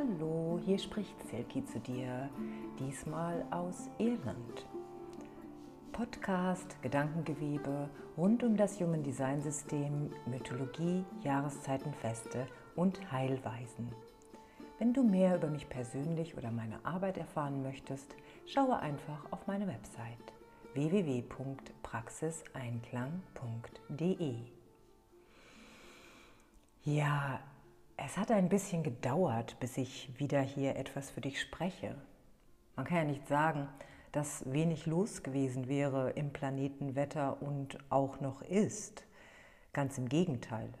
Hallo, hier spricht Silki zu dir, diesmal aus Irland. Podcast, Gedankengewebe rund um das Human Design System, Mythologie, Jahreszeitenfeste und Heilweisen. Wenn du mehr über mich persönlich oder meine Arbeit erfahren möchtest, schaue einfach auf meine Website www.praxiseinklang.de. Ja, es hat ein bisschen gedauert, bis ich wieder hier etwas für dich spreche. Man kann ja nicht sagen, dass wenig los gewesen wäre im Planetenwetter und auch noch ist. Ganz im Gegenteil.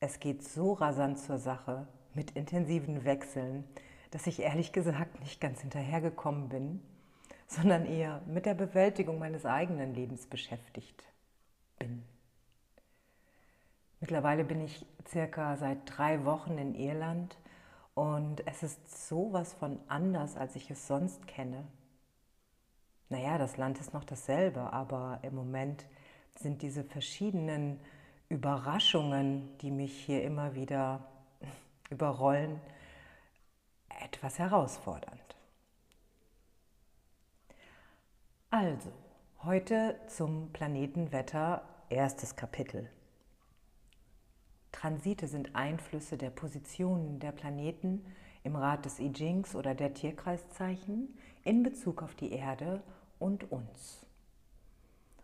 Es geht so rasant zur Sache mit intensiven Wechseln, dass ich ehrlich gesagt nicht ganz hinterhergekommen bin, sondern eher mit der Bewältigung meines eigenen Lebens beschäftigt. Mittlerweile bin ich circa seit drei Wochen in Irland und es ist sowas von anders, als ich es sonst kenne. Naja, das Land ist noch dasselbe, aber im Moment sind diese verschiedenen Überraschungen, die mich hier immer wieder überrollen, etwas herausfordernd. Also, heute zum Planetenwetter erstes Kapitel. Transite sind Einflüsse der Positionen der Planeten im Rad des I Chings oder der Tierkreiszeichen in Bezug auf die Erde und uns.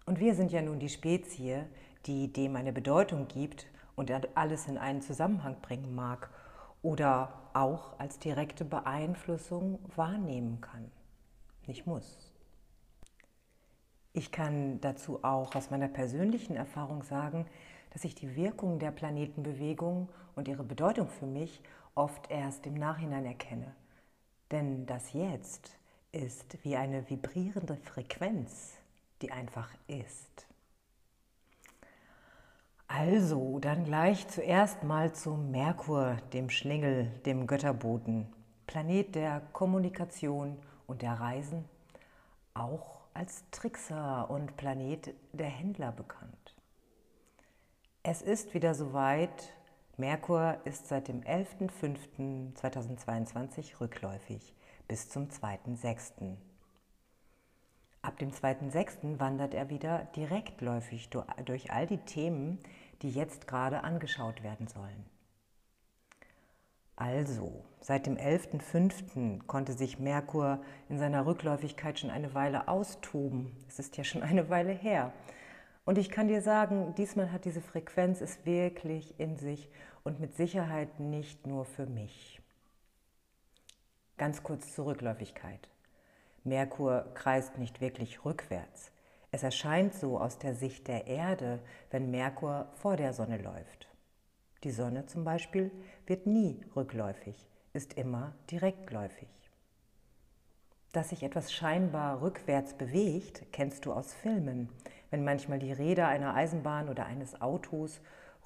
Und wir sind ja nun die Spezie, die dem eine Bedeutung gibt und alles in einen Zusammenhang bringen mag oder auch als direkte Beeinflussung wahrnehmen kann. Nicht muss. Ich kann dazu auch aus meiner persönlichen Erfahrung sagen, dass ich die Wirkung der Planetenbewegung und ihre Bedeutung für mich oft erst im Nachhinein erkenne. Denn das Jetzt ist wie eine vibrierende Frequenz, die einfach ist. Also, dann gleich zuerst mal zu Merkur, dem Schlingel, dem Götterboten, Planet der Kommunikation und der Reisen, auch als Trickser und Planet der Händler bekannt. Es ist wieder soweit. Merkur ist seit dem 11.05.2022 rückläufig bis zum 2.06. Ab dem 2.06. wandert er wieder direktläufig durch all die Themen, die jetzt gerade angeschaut werden sollen. Also, seit dem 11.05. konnte sich Merkur in seiner Rückläufigkeit schon eine Weile austoben. Es ist ja schon eine Weile her. Und ich kann dir sagen, diesmal hat diese Frequenz es wirklich in sich und mit Sicherheit nicht nur für mich. Ganz kurz zur Rückläufigkeit. Merkur kreist nicht wirklich rückwärts. Es erscheint so aus der Sicht der Erde, wenn Merkur vor der Sonne läuft. Die Sonne zum Beispiel wird nie rückläufig, ist immer direktläufig. Dass sich etwas scheinbar rückwärts bewegt, kennst du aus Filmen, wenn manchmal die Räder einer Eisenbahn oder eines Autos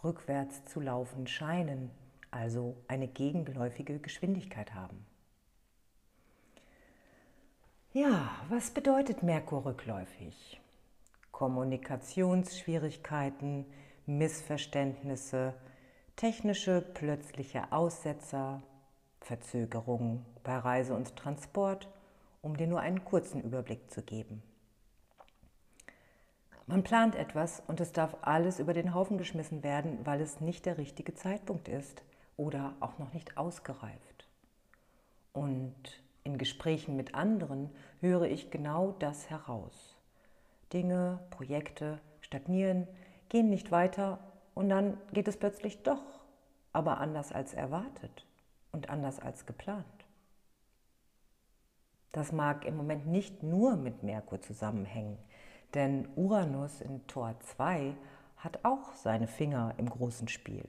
rückwärts zu laufen scheinen, also eine gegenläufige Geschwindigkeit haben. Ja, was bedeutet Merkur rückläufig? Kommunikationsschwierigkeiten, Missverständnisse, technische plötzliche Aussetzer, Verzögerungen bei Reise und Transport, um dir nur einen kurzen Überblick zu geben. Man plant etwas und es darf alles über den Haufen geschmissen werden, weil es nicht der richtige Zeitpunkt ist oder auch noch nicht ausgereift. Und in Gesprächen mit anderen höre ich genau das heraus. Dinge, Projekte stagnieren, gehen nicht weiter und dann geht es plötzlich doch, aber anders als erwartet und anders als geplant. Das mag im Moment nicht nur mit Merkur zusammenhängen, denn Uranus in Tor 2 hat auch seine Finger im großen Spiel.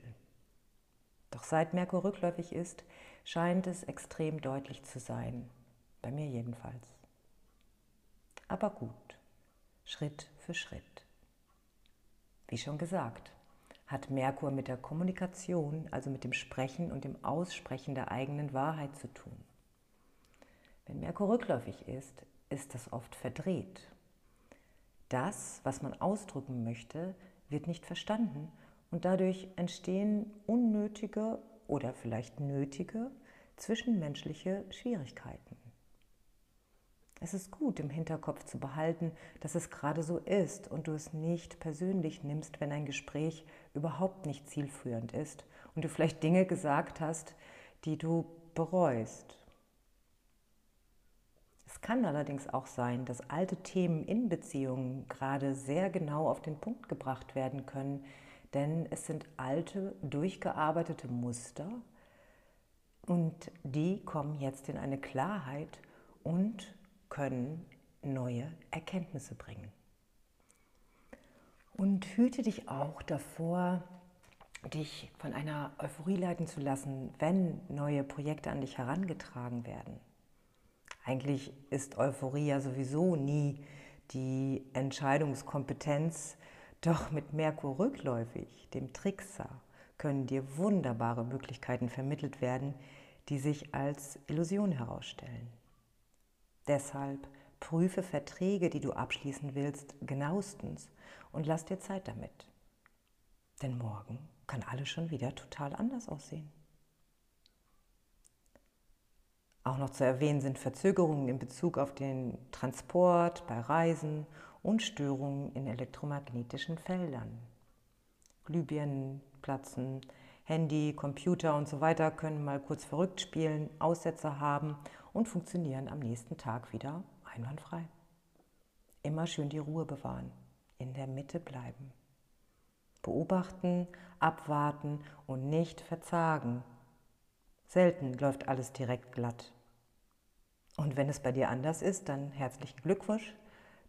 Doch seit Merkur rückläufig ist, scheint es extrem deutlich zu sein. Bei mir jedenfalls. Aber gut, Schritt für Schritt. Wie schon gesagt, hat Merkur mit der Kommunikation, also mit dem Sprechen und dem Aussprechen der eigenen Wahrheit zu tun. Wenn Merkur rückläufig ist, ist das oft verdreht das, was man ausdrücken möchte, wird nicht verstanden und dadurch entstehen unnötige oder vielleicht nötige zwischenmenschliche Schwierigkeiten. Es ist gut, im Hinterkopf zu behalten, dass es gerade so ist und du es nicht persönlich nimmst, wenn ein Gespräch überhaupt nicht zielführend ist und du vielleicht Dinge gesagt hast, die du bereust. Es kann allerdings auch sein, dass alte Themen in Beziehungen gerade sehr genau auf den Punkt gebracht werden können, denn es sind alte, durchgearbeitete Muster und die kommen jetzt in eine Klarheit und können neue Erkenntnisse bringen. Und hüte dich auch davor, dich von einer Euphorie leiten zu lassen, wenn neue Projekte an dich herangetragen werden. Eigentlich ist Euphorie ja sowieso nie die Entscheidungskompetenz, doch mit Merkur rückläufig, dem Trickser, können dir wunderbare Möglichkeiten vermittelt werden, die sich als Illusion herausstellen. Deshalb prüfe Verträge, die du abschließen willst, genauestens und lass dir Zeit damit. Denn morgen kann alles schon wieder total anders aussehen. Auch noch zu erwähnen sind Verzögerungen in Bezug auf den Transport bei Reisen und Störungen in elektromagnetischen Feldern. Glühbirnen platzen, Handy, Computer und so weiter können mal kurz verrückt spielen, Aussetzer haben und funktionieren am nächsten Tag wieder einwandfrei. Immer schön die Ruhe bewahren, in der Mitte bleiben. Beobachten, abwarten und nicht verzagen. Selten läuft alles direkt glatt. Und wenn es bei dir anders ist, dann herzlichen Glückwunsch.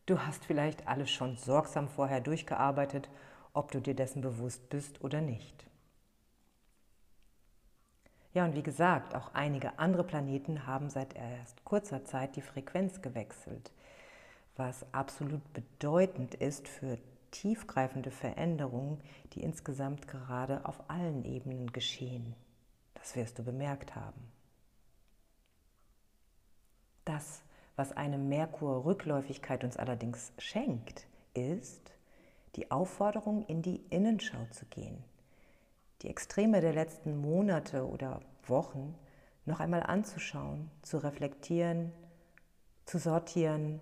Du hast vielleicht alles schon sorgsam vorher durchgearbeitet, ob du dir dessen bewusst bist oder nicht. Ja, und wie gesagt, auch einige andere Planeten haben seit erst kurzer Zeit die Frequenz gewechselt, was absolut bedeutend ist für tiefgreifende Veränderungen, die insgesamt gerade auf allen Ebenen geschehen. Das wirst du bemerkt haben. Das, was eine Merkur-Rückläufigkeit uns allerdings schenkt, ist die Aufforderung, in die Innenschau zu gehen die Extreme der letzten Monate oder Wochen noch einmal anzuschauen, zu reflektieren, zu sortieren.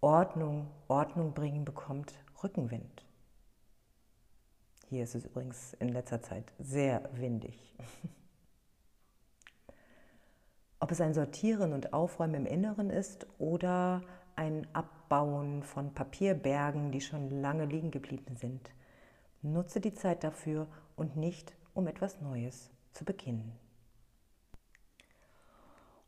Ordnung, Ordnung bringen bekommt Rückenwind. Hier ist es übrigens in letzter Zeit sehr windig. Ob es ein Sortieren und Aufräumen im Inneren ist oder ein Abbauen von Papierbergen, die schon lange liegen geblieben sind. Nutze die Zeit dafür und nicht, um etwas Neues zu beginnen.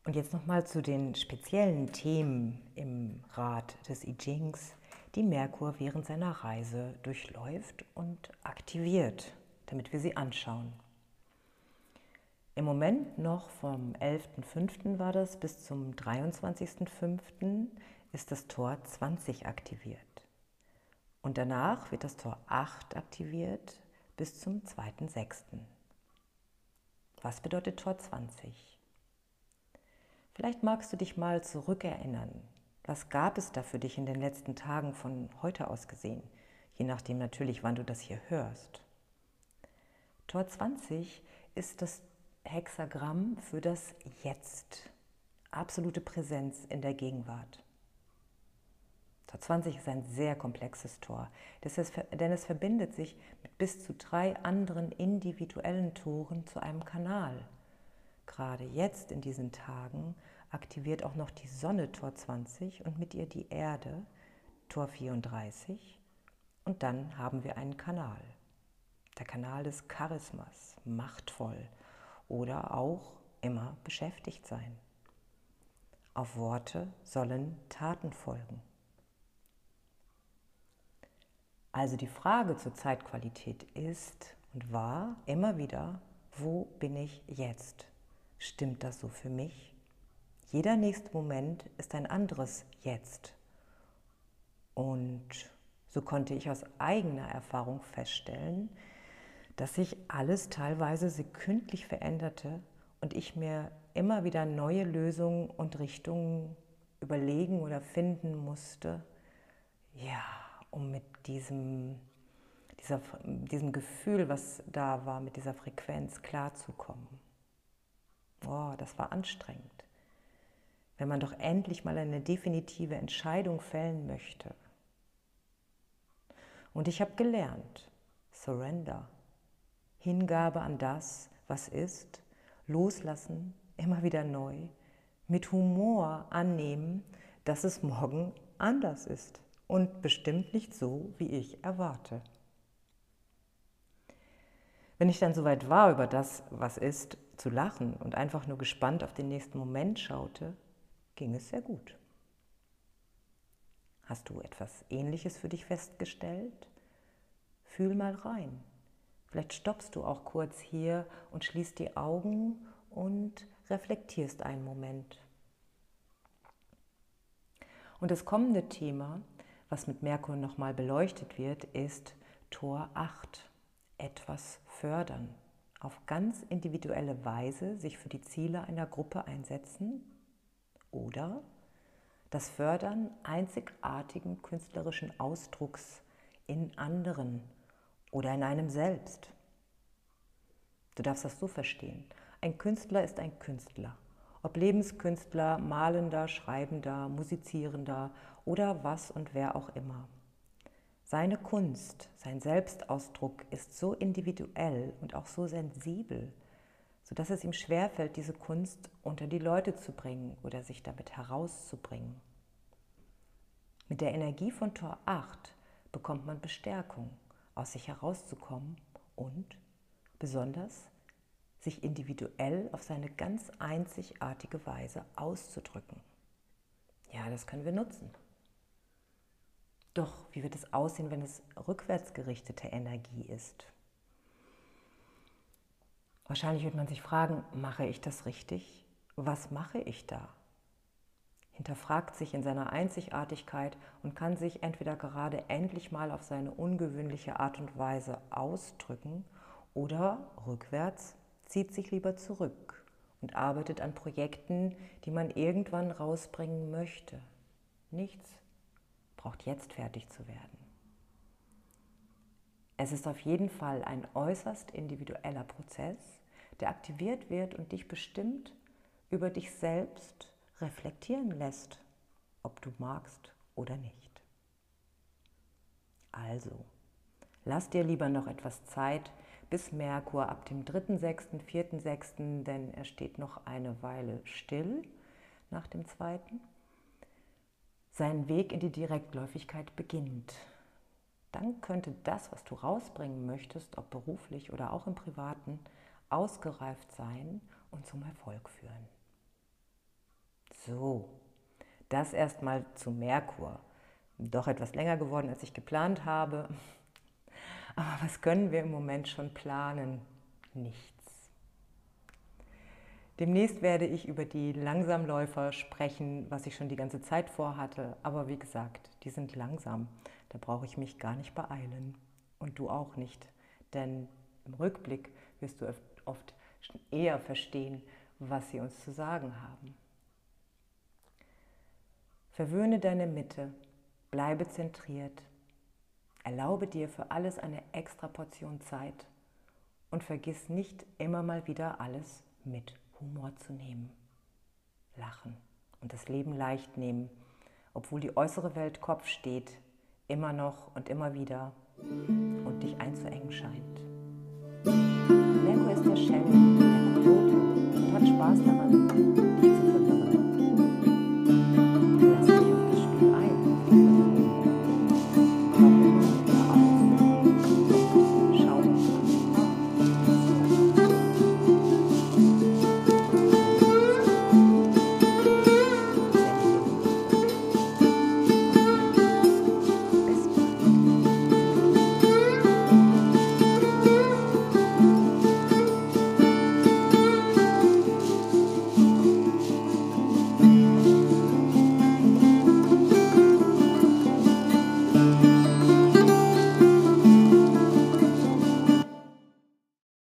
Und jetzt nochmal zu den speziellen Themen im Rat des I Chings, die Merkur während seiner Reise durchläuft und aktiviert, damit wir sie anschauen. Im Moment noch vom 11.05. war das bis zum 23.05. ist das Tor 20 aktiviert. Und danach wird das Tor 8 aktiviert bis zum 2.6. Was bedeutet Tor 20? Vielleicht magst du dich mal zurückerinnern. Was gab es da für dich in den letzten Tagen von heute aus gesehen? Je nachdem natürlich, wann du das hier hörst. Tor 20 ist das Hexagramm für das Jetzt. Absolute Präsenz in der Gegenwart. Tor 20 ist ein sehr komplexes Tor, denn es verbindet sich mit bis zu drei anderen individuellen Toren zu einem Kanal. Gerade jetzt in diesen Tagen aktiviert auch noch die Sonne Tor 20 und mit ihr die Erde Tor 34 und dann haben wir einen Kanal. Der Kanal des Charismas, machtvoll oder auch immer beschäftigt sein. Auf Worte sollen Taten folgen. Also die Frage zur Zeitqualität ist und war immer wieder, wo bin ich jetzt? Stimmt das so für mich? Jeder nächste Moment ist ein anderes Jetzt. Und so konnte ich aus eigener Erfahrung feststellen, dass sich alles teilweise sekündlich veränderte und ich mir immer wieder neue Lösungen und Richtungen überlegen oder finden musste. Ja, um mit diesem, dieser, diesem Gefühl, was da war, mit dieser Frequenz klarzukommen. Oh, das war anstrengend. Wenn man doch endlich mal eine definitive Entscheidung fällen möchte. Und ich habe gelernt, Surrender, Hingabe an das, was ist, loslassen, immer wieder neu, mit Humor annehmen, dass es morgen anders ist und bestimmt nicht so, wie ich erwarte. Wenn ich dann soweit war, über das, was ist, zu lachen und einfach nur gespannt auf den nächsten Moment schaute, ging es sehr gut. Hast du etwas Ähnliches für dich festgestellt? Fühl mal rein. Vielleicht stoppst du auch kurz hier und schließt die Augen und reflektierst einen Moment. Und das kommende Thema, was mit Merkur nochmal beleuchtet wird, ist Tor 8. Etwas fördern. Auf ganz individuelle Weise sich für die Ziele einer Gruppe einsetzen oder das Fördern einzigartigen künstlerischen Ausdrucks in anderen oder in einem selbst. Du darfst das so verstehen. Ein Künstler ist ein Künstler. Ob Lebenskünstler, Malender, Schreibender, Musizierender oder was und wer auch immer. Seine Kunst, sein Selbstausdruck ist so individuell und auch so sensibel, sodass es ihm schwerfällt, diese Kunst unter die Leute zu bringen oder sich damit herauszubringen. Mit der Energie von Tor 8 bekommt man Bestärkung aus sich herauszukommen und besonders sich individuell auf seine ganz einzigartige Weise auszudrücken. Ja, das können wir nutzen. Doch wie wird es aussehen, wenn es rückwärtsgerichtete Energie ist? Wahrscheinlich wird man sich fragen, mache ich das richtig? Was mache ich da? Hinterfragt sich in seiner Einzigartigkeit und kann sich entweder gerade endlich mal auf seine ungewöhnliche Art und Weise ausdrücken oder rückwärts zieht sich lieber zurück und arbeitet an Projekten, die man irgendwann rausbringen möchte. Nichts braucht jetzt fertig zu werden. Es ist auf jeden Fall ein äußerst individueller Prozess, der aktiviert wird und dich bestimmt über dich selbst reflektieren lässt, ob du magst oder nicht. Also, lass dir lieber noch etwas Zeit bis Merkur ab dem 3.6., 4.6., denn er steht noch eine Weile still nach dem zweiten, seinen Weg in die Direktläufigkeit beginnt. Dann könnte das, was du rausbringen möchtest, ob beruflich oder auch im privaten, ausgereift sein und zum Erfolg führen. So, das erstmal zu Merkur. Doch etwas länger geworden, als ich geplant habe. Aber was können wir im Moment schon planen? Nichts. Demnächst werde ich über die Langsamläufer sprechen, was ich schon die ganze Zeit vorhatte. Aber wie gesagt, die sind langsam. Da brauche ich mich gar nicht beeilen. Und du auch nicht. Denn im Rückblick wirst du oft eher verstehen, was sie uns zu sagen haben. Verwöhne deine Mitte, bleibe zentriert, erlaube dir für alles eine extra Portion Zeit. Und vergiss nicht immer mal wieder alles mit Humor zu nehmen. Lachen und das Leben leicht nehmen, obwohl die äußere Welt Kopf steht, immer noch und immer wieder und dich einzuengen scheint. Merkur ist der Schelm, der Kojote und hat Spaß daran,